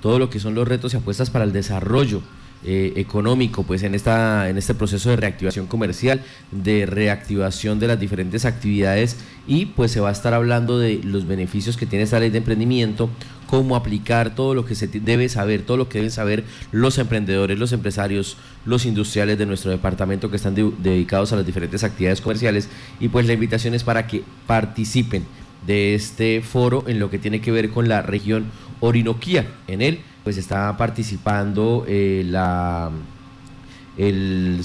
todo lo que son los retos y apuestas para el desarrollo eh, económico pues en esta en este proceso de reactivación comercial de reactivación de las diferentes actividades y pues se va a estar hablando de los beneficios que tiene esta ley de emprendimiento cómo aplicar todo lo que se debe saber todo lo que deben saber los emprendedores los empresarios los industriales de nuestro departamento que están dedicados a las diferentes actividades comerciales y pues la invitación es para que participen de este foro en lo que tiene que ver con la región Orinoquía en él pues está participando eh, la, el,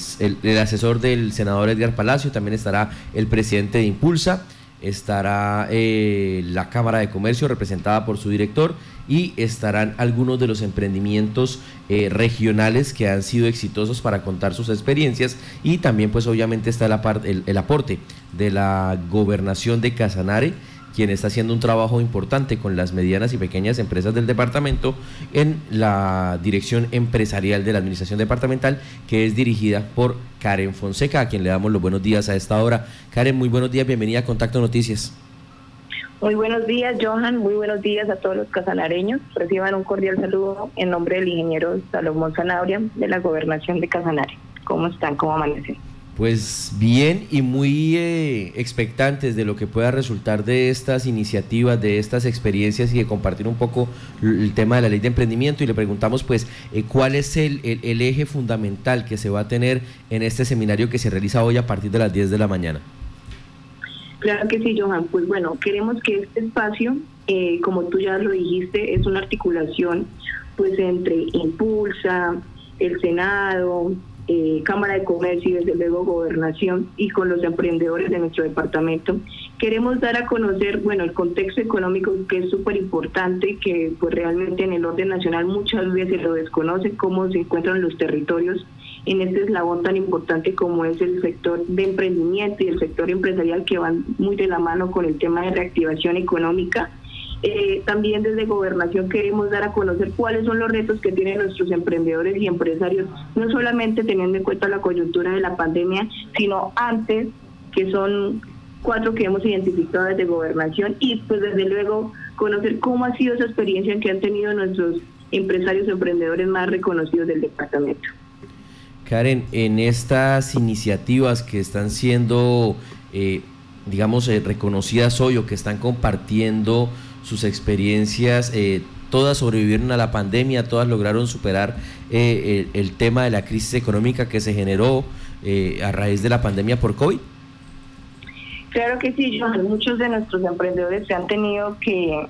asesor del senador Edgar Palacio, también estará el presidente de Impulsa, estará eh, la Cámara de Comercio representada por su director y estarán algunos de los emprendimientos eh, regionales que han sido exitosos para contar sus experiencias y también pues obviamente está el, el aporte de la gobernación de Casanare quien está haciendo un trabajo importante con las medianas y pequeñas empresas del departamento en la dirección empresarial de la administración departamental, que es dirigida por Karen Fonseca, a quien le damos los buenos días a esta hora. Karen, muy buenos días, bienvenida a Contacto Noticias. Muy buenos días, Johan. Muy buenos días a todos los casanareños. Reciban un cordial saludo en nombre del ingeniero Salomón Zanabria de la Gobernación de Casanare. ¿Cómo están? ¿Cómo amanecen? Pues bien y muy eh, expectantes de lo que pueda resultar de estas iniciativas, de estas experiencias y de compartir un poco el tema de la ley de emprendimiento y le preguntamos pues eh, cuál es el, el, eje fundamental que se va a tener en este seminario que se realiza hoy a partir de las 10 de la mañana. Claro que sí, Johan. Pues bueno, queremos que este espacio, eh, como tú ya lo dijiste, es una articulación pues entre Impulsa, el Senado, eh, Cámara de Comercio y desde luego Gobernación y con los emprendedores de nuestro departamento. Queremos dar a conocer, bueno, el contexto económico que es súper importante, que pues realmente en el orden nacional muchas veces lo desconoce, cómo se encuentran los territorios en este eslabón tan importante como es el sector de emprendimiento y el sector empresarial que van muy de la mano con el tema de reactivación económica eh, también desde Gobernación queremos dar a conocer cuáles son los retos que tienen nuestros emprendedores y empresarios, no solamente teniendo en cuenta la coyuntura de la pandemia, sino antes, que son cuatro que hemos identificado desde Gobernación, y pues desde luego conocer cómo ha sido esa experiencia que han tenido nuestros empresarios y emprendedores más reconocidos del departamento. Karen, en estas iniciativas que están siendo, eh, digamos, eh, reconocidas hoy o que están compartiendo sus experiencias, eh, todas sobrevivieron a la pandemia, todas lograron superar eh, el, tema de la crisis económica que se generó eh, a raíz de la pandemia por COVID. Claro que sí, Muchos de nuestros emprendedores se han tenido que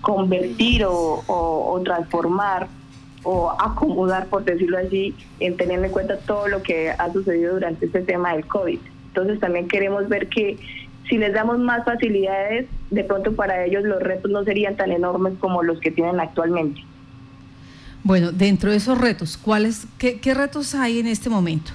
convertir o, transformar o acomodar, por decirlo así, en tener en cuenta todo lo que ha sucedido durante este tema del COVID. Entonces también queremos ver que si les damos más facilidades, de pronto para ellos los retos no serían tan enormes como los que tienen actualmente. Bueno, dentro de esos retos, ¿cuáles, qué, retos hay en este momento?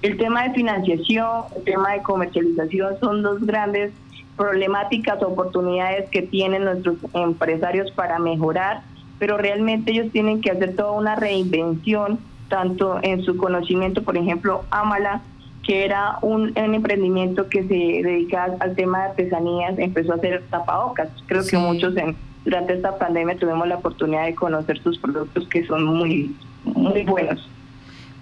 El tema de financiación, el tema de comercialización son dos grandes problemáticas, oportunidades que tienen nuestros empresarios para mejorar, pero realmente ellos tienen que hacer toda una reinvención, tanto en su conocimiento, por ejemplo, Amala que era un, emprendimiento que se dedicaba al tema de artesanías, empezó a hacer tapabocas. Creo que muchos en, durante esta pandemia tuvimos la oportunidad de conocer sus productos que son muy, muy buenos.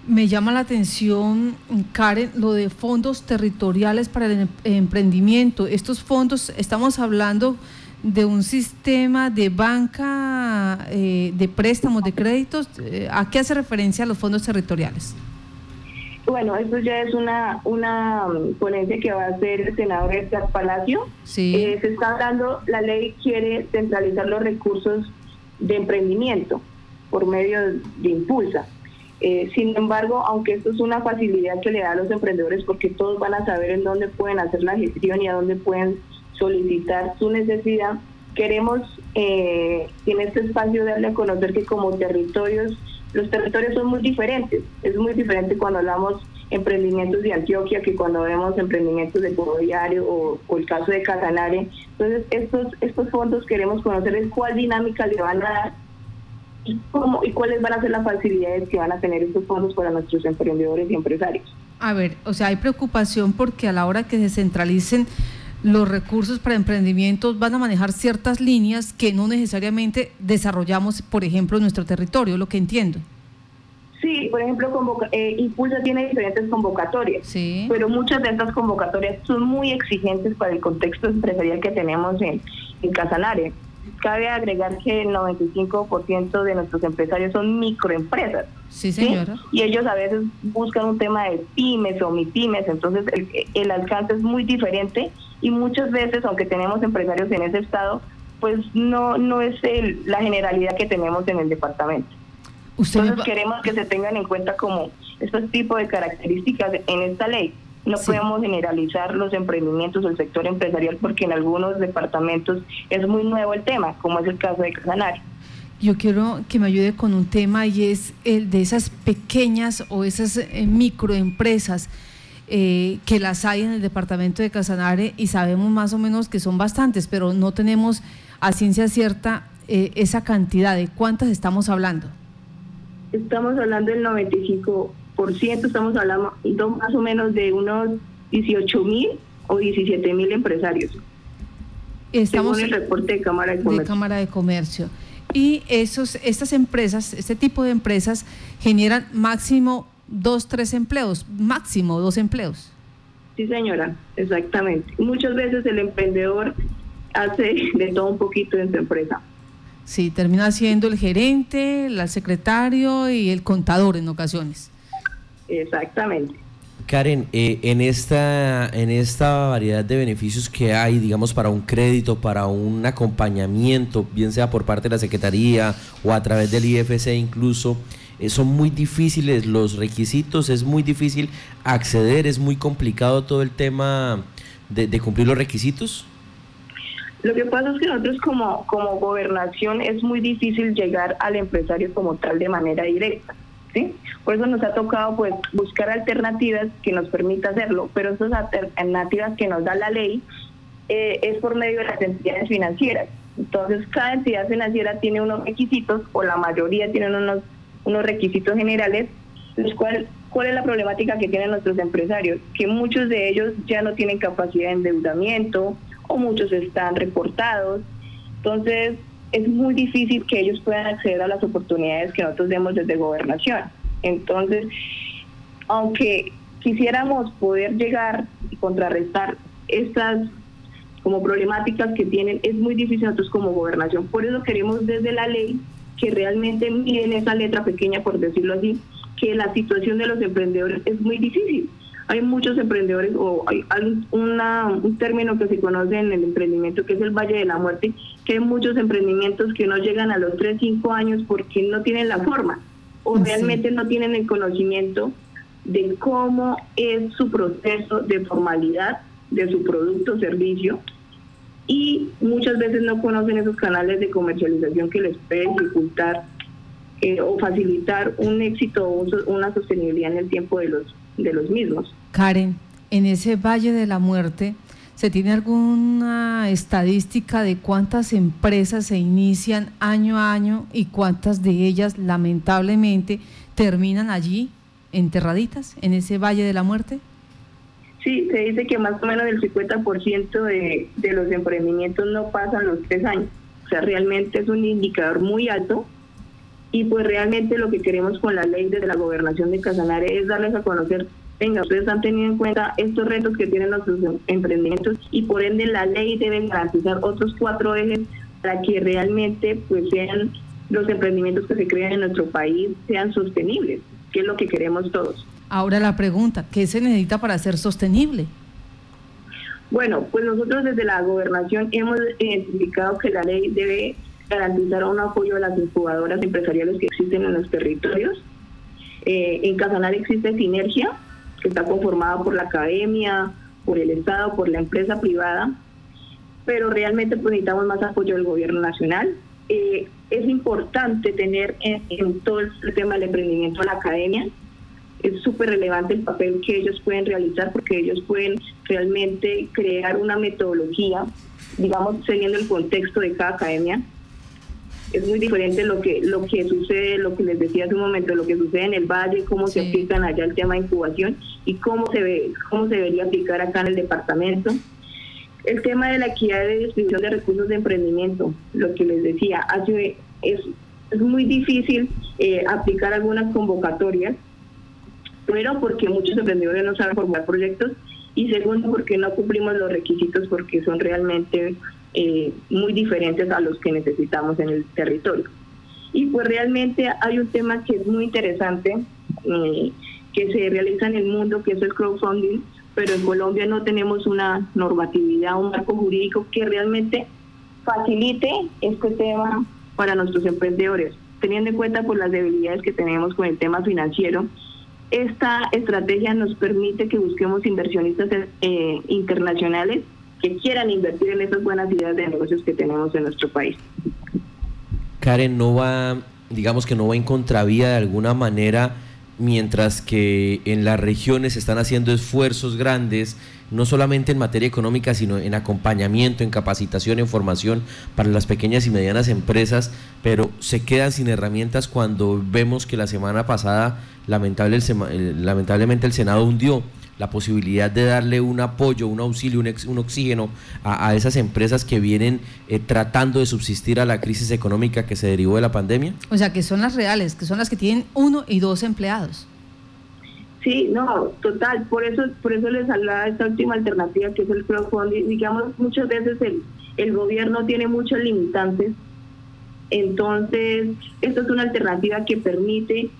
Me llama la atención, Karen, lo de fondos territoriales para el em, emprendimiento. Estos fondos, estamos hablando de un sistema de banca eh, de préstamos, de créditos. Eh, ¿A qué hace referencia los fondos territoriales? Bueno, eso ya es una, una um, ponencia que va a hacer el senador Edgar Palacio. Sí. Eh, se está hablando, la ley quiere centralizar los recursos de emprendimiento por medio de impulsa. Eh, sin embargo, aunque esto es una facilidad que le da a los emprendedores porque todos van a saber en dónde pueden hacer la gestión y a dónde pueden solicitar su necesidad, queremos eh, en este espacio darle a conocer que como territorios los territorios son muy diferentes. Es muy diferente cuando hablamos emprendimientos de Antioquia que cuando vemos emprendimientos de Pueblo Diario o, el caso de Casanare. Entonces, estos, estos fondos queremos conocer cuál dinámica le van a dar y cuáles van a ser las facilidades que van a tener estos fondos para nuestros emprendedores y empresarios. A ver, o sea, hay preocupación porque a la hora que se centralicen los recursos para emprendimientos van a manejar ciertas líneas que no necesariamente desarrollamos, por ejemplo, en nuestro territorio, lo que entiendo. Sí, por ejemplo, eh, Impulsa tiene diferentes convocatorias, sí. pero muchas de estas convocatorias son muy exigentes para el contexto empresarial que tenemos en, en Casanare. Cabe agregar que el 95% de nuestros empresarios son microempresas. Sí, señora. Y ellos a veces buscan un tema de pymes o pymes, entonces el, el alcance es muy diferente y muchas veces, aunque tenemos empresarios en ese estado, pues no, no es el, la generalidad que tenemos en el departamento. Entonces queremos que se tengan en cuenta como estos tipos de características en esta ley. No podemos generalizar los emprendimientos del sector empresarial porque en algunos departamentos es muy nuevo el tema, como es el caso de Casanare. Yo quiero que me ayude con un tema y es el de esas pequeñas o esas eh, microempresas eh, que las hay en el departamento de Casanare y sabemos más o menos que son bastantes, pero no tenemos a ciencia cierta eh, esa cantidad. ¿De cuántas estamos hablando? estamos hablando del 95%, estamos hablando más o menos de unos 18 mil o 17 mil empresarios. Estamos según el reporte de Cámara de Comercio. De Cámara de Comercio. Y esos, estas empresas, este tipo de empresas, generan máximo dos, tres empleos, máximo dos empleos. Sí, señora, exactamente. Muchas veces el emprendedor hace de todo un poquito en su empresa. Sí, termina siendo el gerente, el secretario y el contador en ocasiones. Exactamente. Karen, eh, en, esta, en esta variedad de beneficios que hay, digamos, para un crédito, para un acompañamiento, bien sea por parte de la Secretaría o a través del IFC incluso, eh, son muy difíciles los requisitos, es muy difícil acceder, es muy complicado todo el tema de cumplir los requisitos. Lo que pasa es que nosotros como, como gobernación es muy difícil llegar al empresario como tal de manera directa. ¿Sí? Por eso nos ha tocado pues buscar alternativas que nos permita hacerlo, pero esas alternativas que nos da la ley eh, es por medio de las entidades financieras. Entonces cada entidad financiera tiene unos requisitos o la mayoría tienen unos, unos requisitos generales, los cuales ¿Cuál es la problemática que tienen nuestros empresarios? Que muchos de ellos ya no tienen capacidad de endeudamiento, muchos están reportados. Entonces, es muy difícil que ellos puedan acceder a las oportunidades que nosotros demos desde gobernación. Entonces, aunque quisiéramos poder llegar y contrarrestar estas como problemáticas que tienen, es muy difícil nosotros como gobernación. Por eso queremos desde la ley que realmente miren esa letra pequeña, por decirlo así, que la situación de los emprendedores es muy difícil hay muchos emprendedores o hay, un término que se conoce en el emprendimiento que es el Valle de la Muerte, que hay muchos emprendimientos que no llegan a los 3, 5 años porque no tienen la forma o realmente no tienen el conocimiento de cómo es su proceso de formalidad de su producto o servicio y muchas veces no conocen esos canales de comercialización que les pueden dificultar eh, o facilitar un éxito o una sostenibilidad en el tiempo de los de los mismos. Karen, en ese Valle de la Muerte, ¿se tiene alguna estadística de cuántas empresas se inician año a año y cuántas de ellas lamentablemente terminan allí enterraditas en ese Valle de la Muerte? Sí, se dice que más o menos el 50% de, de los emprendimientos no pasan los tres años. O sea, realmente es un indicador muy alto y pues realmente lo que queremos con la ley de la gobernación de Casanare es darles a conocer, venga, ustedes han tenido en cuenta estos retos que tienen nuestros emprendimientos y por ende la ley debe garantizar otros cuatro ejes para que realmente pues sean los emprendimientos que se crean en nuestro país sean sostenibles, que es lo que queremos todos. Ahora la pregunta, ¿qué se necesita para ser sostenible? Bueno, pues nosotros desde la gobernación hemos identificado que la ley debe garantizar un apoyo a las incubadoras empresariales que existen en los territorios. Eh, en Casanare existe Sinergia, que está conformada por la academia, por el Estado, por la empresa privada, pero realmente pues, necesitamos más apoyo del gobierno nacional. Eh, es importante tener en, todo el tema del emprendimiento la academia. Es súper relevante el papel que ellos pueden realizar porque ellos pueden realmente crear una metodología, digamos, teniendo el contexto de cada academia, es muy diferente lo que lo que sucede, lo que les decía hace un momento, lo que sucede en el valle, cómo se aplican allá el tema de incubación y cómo se ve, cómo se debería aplicar acá en el departamento. El tema de la equidad de distribución de recursos de emprendimiento, lo que les decía, hace, es, es muy difícil eh, aplicar algunas convocatorias, primero porque muchos emprendedores no saben formar proyectos y segundo porque no cumplimos los requisitos porque son realmente eh, muy diferentes a los que necesitamos en el territorio. Y pues realmente hay un tema que es muy interesante, eh, que se realiza en el mundo, que es el crowdfunding, pero en Colombia no tenemos una normatividad, un marco jurídico que realmente facilite este tema para nuestros emprendedores, teniendo en cuenta por las debilidades que tenemos con el tema financiero. Esta estrategia nos permite que busquemos inversionistas eh, internacionales que quieran invertir en esas buenas ideas de negocios que tenemos en nuestro país. Karen, no va, digamos que no va en contravía de alguna manera mientras que en las regiones se están haciendo esfuerzos grandes, no solamente en materia económica, sino en acompañamiento, en capacitación, en formación para las pequeñas y medianas empresas, pero se quedan sin herramientas cuando vemos que la semana pasada lamentable lamentablemente el Senado hundió la posibilidad de darle un apoyo, un auxilio, un, un oxígeno a, esas empresas que vienen eh, tratando de subsistir a la crisis económica que se derivó de la pandemia? O sea, que son las reales, que son las que tienen uno y dos empleados. Sí, no, total, por eso por eso les hablaba esta última alternativa que es el crowdfunding. Digamos, muchas veces el, el gobierno tiene muchos limitantes, entonces esto es una alternativa que permite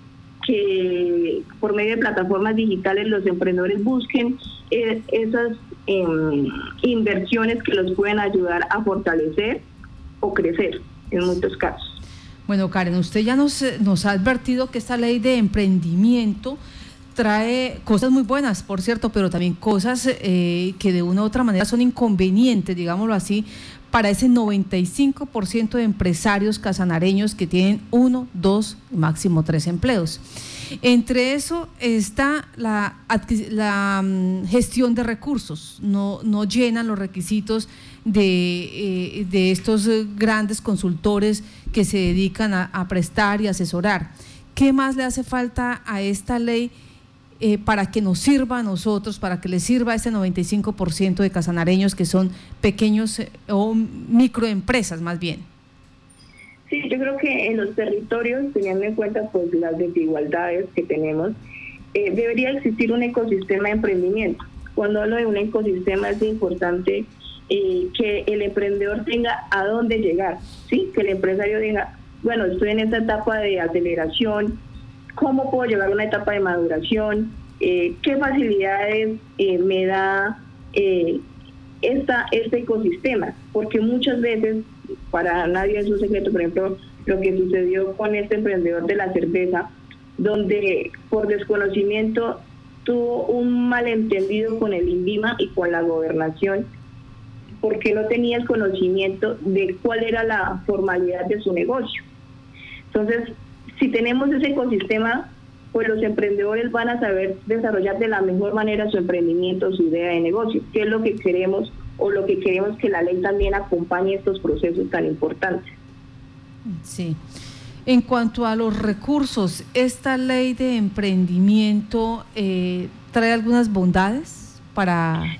que por medio de plataformas digitales los emprendedores busquen eh, esas em, inversiones que los pueden ayudar a fortalecer o crecer en muchos casos. Bueno, Karen, usted ya nos, nos ha advertido que esta ley de emprendimiento trae cosas muy buenas, por cierto, pero también cosas eh, que de una u otra manera son inconvenientes, digámoslo así, para ese 95% de empresarios casanareños que tienen uno, dos, máximo tres empleos. Entre eso está la, la mm, gestión de recursos, no, no llenan los requisitos de, eh, de estos grandes consultores que se dedican a prestar y asesorar. ¿Qué más le hace falta a esta ley? Eh, para que nos sirva a nosotros, para que le sirva a ese 95% de casanareños que son pequeños eh, o microempresas más bien. Sí, yo creo que en los territorios, teniendo en cuenta pues las desigualdades que tenemos, eh, debería existir un ecosistema de emprendimiento. Cuando hablo de un ecosistema es importante que el emprendedor tenga a dónde llegar, ¿sí? que el empresario diga, bueno, estoy en esta etapa de aceleración, cómo puedo llegar a una etapa de maduración, eh, qué facilidades eh, me da eh, esta, este ecosistema, porque muchas veces, para nadie es un secreto, por ejemplo, lo que sucedió con este emprendedor de la cerveza, donde por desconocimiento tuvo un malentendido con el INVIMA y con la gobernación, porque no tenía el conocimiento de cuál era la formalidad de su negocio. Entonces, si tenemos ese ecosistema, pues los emprendedores van a saber desarrollar de la mejor manera su emprendimiento, su idea de negocio, que es lo que queremos o lo que queremos que la ley también acompañe estos procesos tan importantes. Sí. En cuanto a los recursos, ¿esta ley de emprendimiento eh, trae algunas bondades para,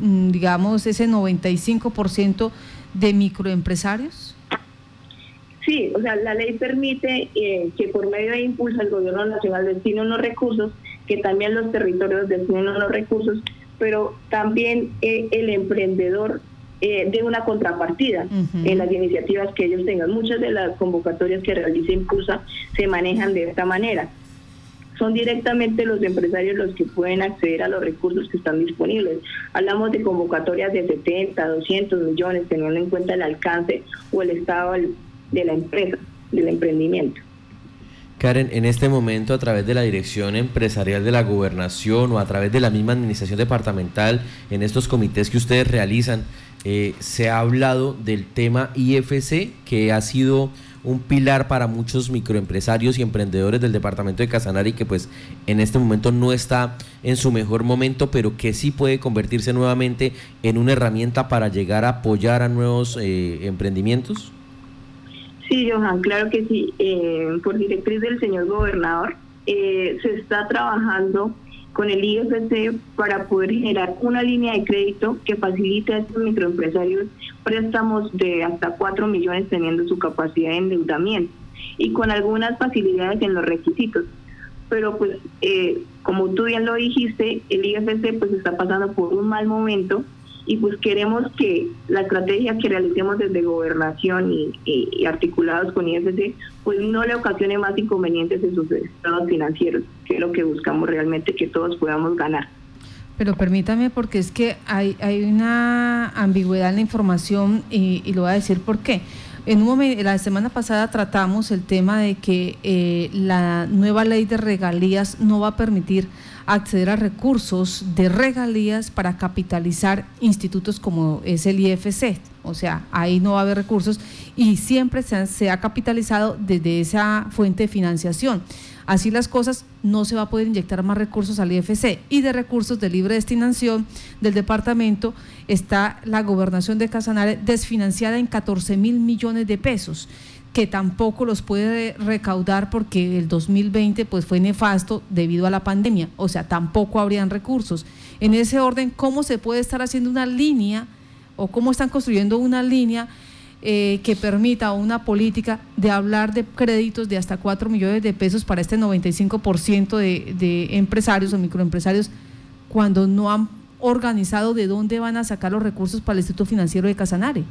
mm, digamos, ese 95% de microempresarios? Sí, o sea, la ley permite eh, que por medio de impulso el gobierno nacional destine unos recursos, que también los territorios destinen unos recursos, pero también eh, el emprendedor eh, de una contrapartida en las iniciativas que ellos tengan. Muchas de las convocatorias que realiza Impulsa se manejan de esta manera. Son directamente los empresarios los que pueden acceder a los recursos que están disponibles. Hablamos de convocatorias de 70, 200 millones, teniendo en cuenta el alcance o el estado de la empresa, del emprendimiento. Karen, en este momento a través de la dirección empresarial de la gobernación o a través de la misma administración departamental, en estos comités que ustedes realizan, eh, se ha hablado del tema IFC, que ha sido un pilar para muchos microempresarios y emprendedores del departamento de Casanare y que pues en este momento no está en su mejor momento, pero que sí puede convertirse nuevamente en una herramienta para llegar a apoyar a nuevos eh, emprendimientos? Sí, Johan, claro que sí. Eh, por directriz del señor gobernador, eh, se está trabajando con el IFC para poder generar una línea de crédito que facilite a estos microempresarios préstamos de hasta 4 millones teniendo su capacidad de endeudamiento y con algunas facilidades en los requisitos. Pero pues, eh, como tú bien lo dijiste, el IFC pues está pasando por un mal momento y pues queremos que la estrategia que realicemos desde gobernación y, articulados con IFC pues no le ocasione más inconvenientes en sus estados financieros, que es lo que buscamos realmente que todos podamos ganar. Pero permítame porque es que hay, hay una ambigüedad en la información y, lo voy a decir por qué. En un momento, la semana pasada tratamos el tema de que eh, la nueva ley de regalías no va a permitir acceder a recursos de regalías para capitalizar institutos como es el IFC. O sea, ahí no va a haber recursos y siempre se ha, capitalizado desde esa fuente de financiación. Así las cosas, no se va a poder inyectar más recursos al IFC y de recursos de libre destinación del departamento está la gobernación de Casanare desfinanciada en 14 mil millones de pesos que tampoco los puede recaudar porque el 2020 pues fue nefasto debido a la pandemia, o sea, tampoco habrían recursos. En ese orden, ¿cómo se puede estar haciendo una línea o cómo están construyendo una línea eh, que permita una política de hablar de créditos de hasta 4 millones de pesos para este 95% de, de empresarios o microempresarios cuando no han organizado de dónde van a sacar los recursos para el Instituto Financiero de Casanare?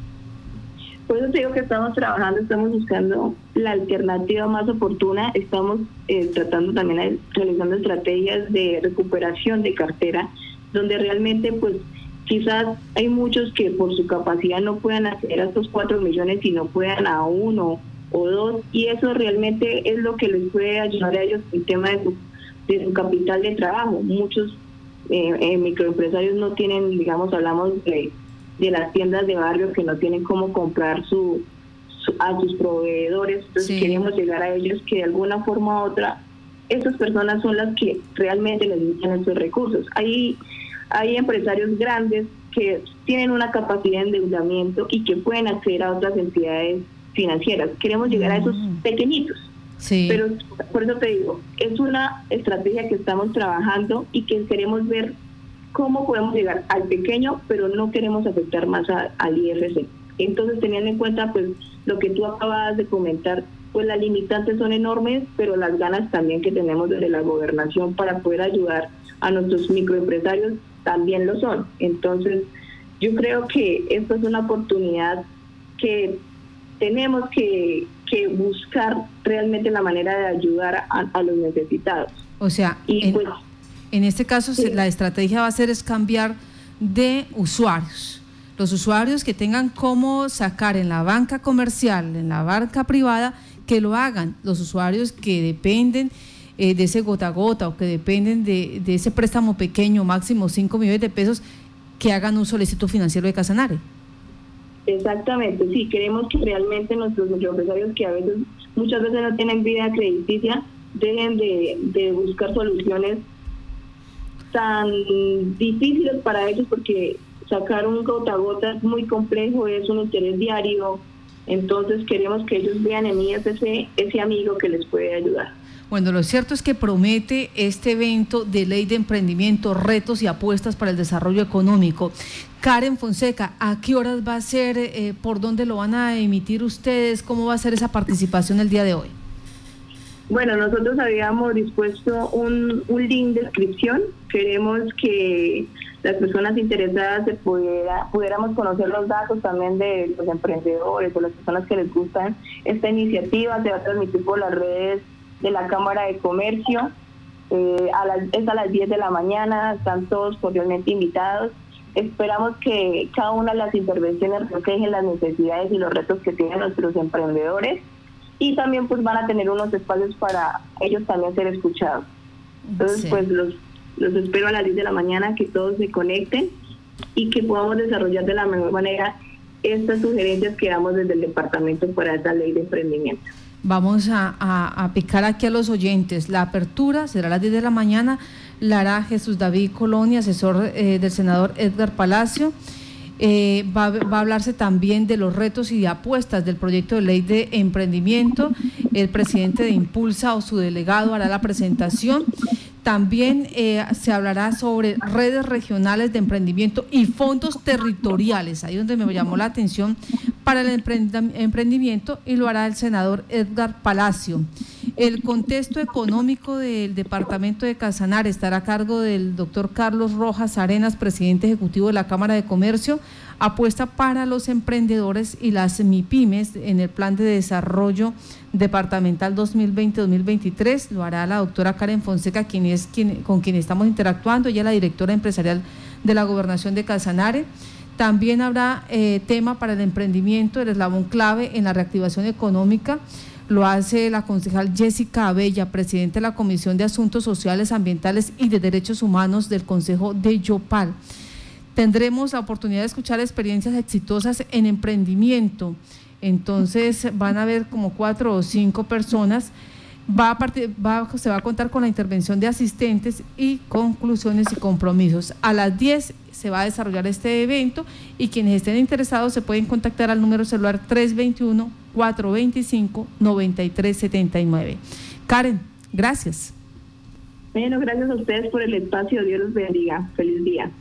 Por eso te digo que estamos trabajando, estamos buscando la alternativa más oportuna, estamos eh, tratando también, realizando estrategias de recuperación de cartera, donde realmente pues quizás hay muchos que por su capacidad no puedan acceder a estos cuatro millones y no puedan a uno o dos, y eso realmente es lo que les puede ayudar a ellos el tema de su, de su capital de trabajo. Muchos eh, eh, microempresarios no tienen, digamos, hablamos de de las tiendas de barrio que no tienen cómo comprar su, a sus proveedores, entonces queremos llegar a ellos que de alguna forma u otra esas personas son las que realmente necesitan esos recursos. Hay, hay empresarios grandes que tienen una capacidad de endeudamiento y que pueden acceder a otras entidades financieras. Queremos llegar a esos mm. pequeñitos. Sí. Pero por eso te digo, es una estrategia que estamos trabajando y que queremos ver cómo podemos llegar al pequeño, pero no queremos afectar más al IFC. Entonces, teniendo en cuenta pues lo que tú acabas de comentar, pues las limitantes son enormes, pero las ganas también que tenemos desde la gobernación para poder ayudar a nuestros microempresarios también lo son. Entonces, yo creo que esta es una oportunidad que tenemos que, buscar realmente la manera de ayudar a, los necesitados. O sea, y pues, en este caso, la estrategia va a ser es cambiar de usuarios. Los usuarios que tengan cómo sacar en la banca comercial, en la banca privada, que lo hagan. Los usuarios que dependen eh, de ese gota a gota o que dependen de, ese préstamo pequeño, máximo 5 millones de pesos, que hagan un solicito financiero de Casanare. Exactamente, sí, queremos que realmente nuestros microempresarios que a veces, muchas veces no tienen vida crediticia, dejen de, de buscar soluciones tan difíciles para ellos porque sacar un gota a gota es muy complejo, es un interés diario, entonces queremos que ellos vean en IFC ese amigo que les puede ayudar. Bueno, lo cierto es que promete este evento de ley de emprendimiento, retos y apuestas para el desarrollo económico. Karen Fonseca, ¿a qué horas va a ser? Eh, ¿Por dónde lo van a emitir ustedes? ¿Cómo va a ser esa participación el día de hoy? Bueno, nosotros habíamos dispuesto un, un link de inscripción. Queremos que las personas interesadas se pudiera, pudiéramos conocer los datos también de los emprendedores o las personas que les gustan esta iniciativa. Se va a transmitir por las redes de la Cámara de Comercio. Eh, a las, es a las 10 de la mañana, están todos cordialmente invitados. Esperamos que cada una de las intervenciones reflejen las necesidades y los retos que tienen nuestros emprendedores y también pues van a tener unos espacios para ellos también ser escuchados. Entonces pues los, los espero a las 10 de la mañana que todos se conecten y que podamos desarrollar de la mejor manera estas sugerencias que damos desde el departamento para esta ley de emprendimiento. Vamos a, a, picar aquí a los oyentes. La apertura será a las 10 de la mañana. La hará Jesús David Colonia, asesor eh, del senador Edgar Palacio. Eh, va, a hablarse también de los retos y de apuestas del proyecto de ley de emprendimiento. El presidente de Impulsa o su delegado hará la presentación. También eh, se hablará sobre redes regionales de emprendimiento y fondos territoriales, ahí donde me llamó la atención para el emprendimiento y lo hará el senador Edgar Palacio. El contexto económico del departamento de Casanare estará a cargo del doctor Carlos Rojas Arenas, presidente ejecutivo de la Cámara de Comercio, apuesta para los emprendedores y las MIPIMES en el plan de desarrollo departamental 2020-2023. Lo hará la doctora Karen Fonseca, quien es quien, con quien estamos interactuando. Ella es la directora empresarial de la gobernación de Casanare. También habrá eh, tema para el emprendimiento, el eslabón clave en la reactivación económica. Lo hace la concejal Jessica Abella, presidenta de la Comisión de Asuntos Sociales, Ambientales y de Derechos Humanos del Consejo de Yopal tendremos la oportunidad de escuchar experiencias exitosas en emprendimiento. Entonces van a haber como cuatro o cinco personas. Se va a contar con la intervención de asistentes y conclusiones y compromisos. A las 10 se va a desarrollar este evento y quienes estén interesados se pueden contactar al número celular 321-425-9379. Karen, gracias. Bueno, gracias a ustedes por el espacio. Dios los bendiga. Feliz día.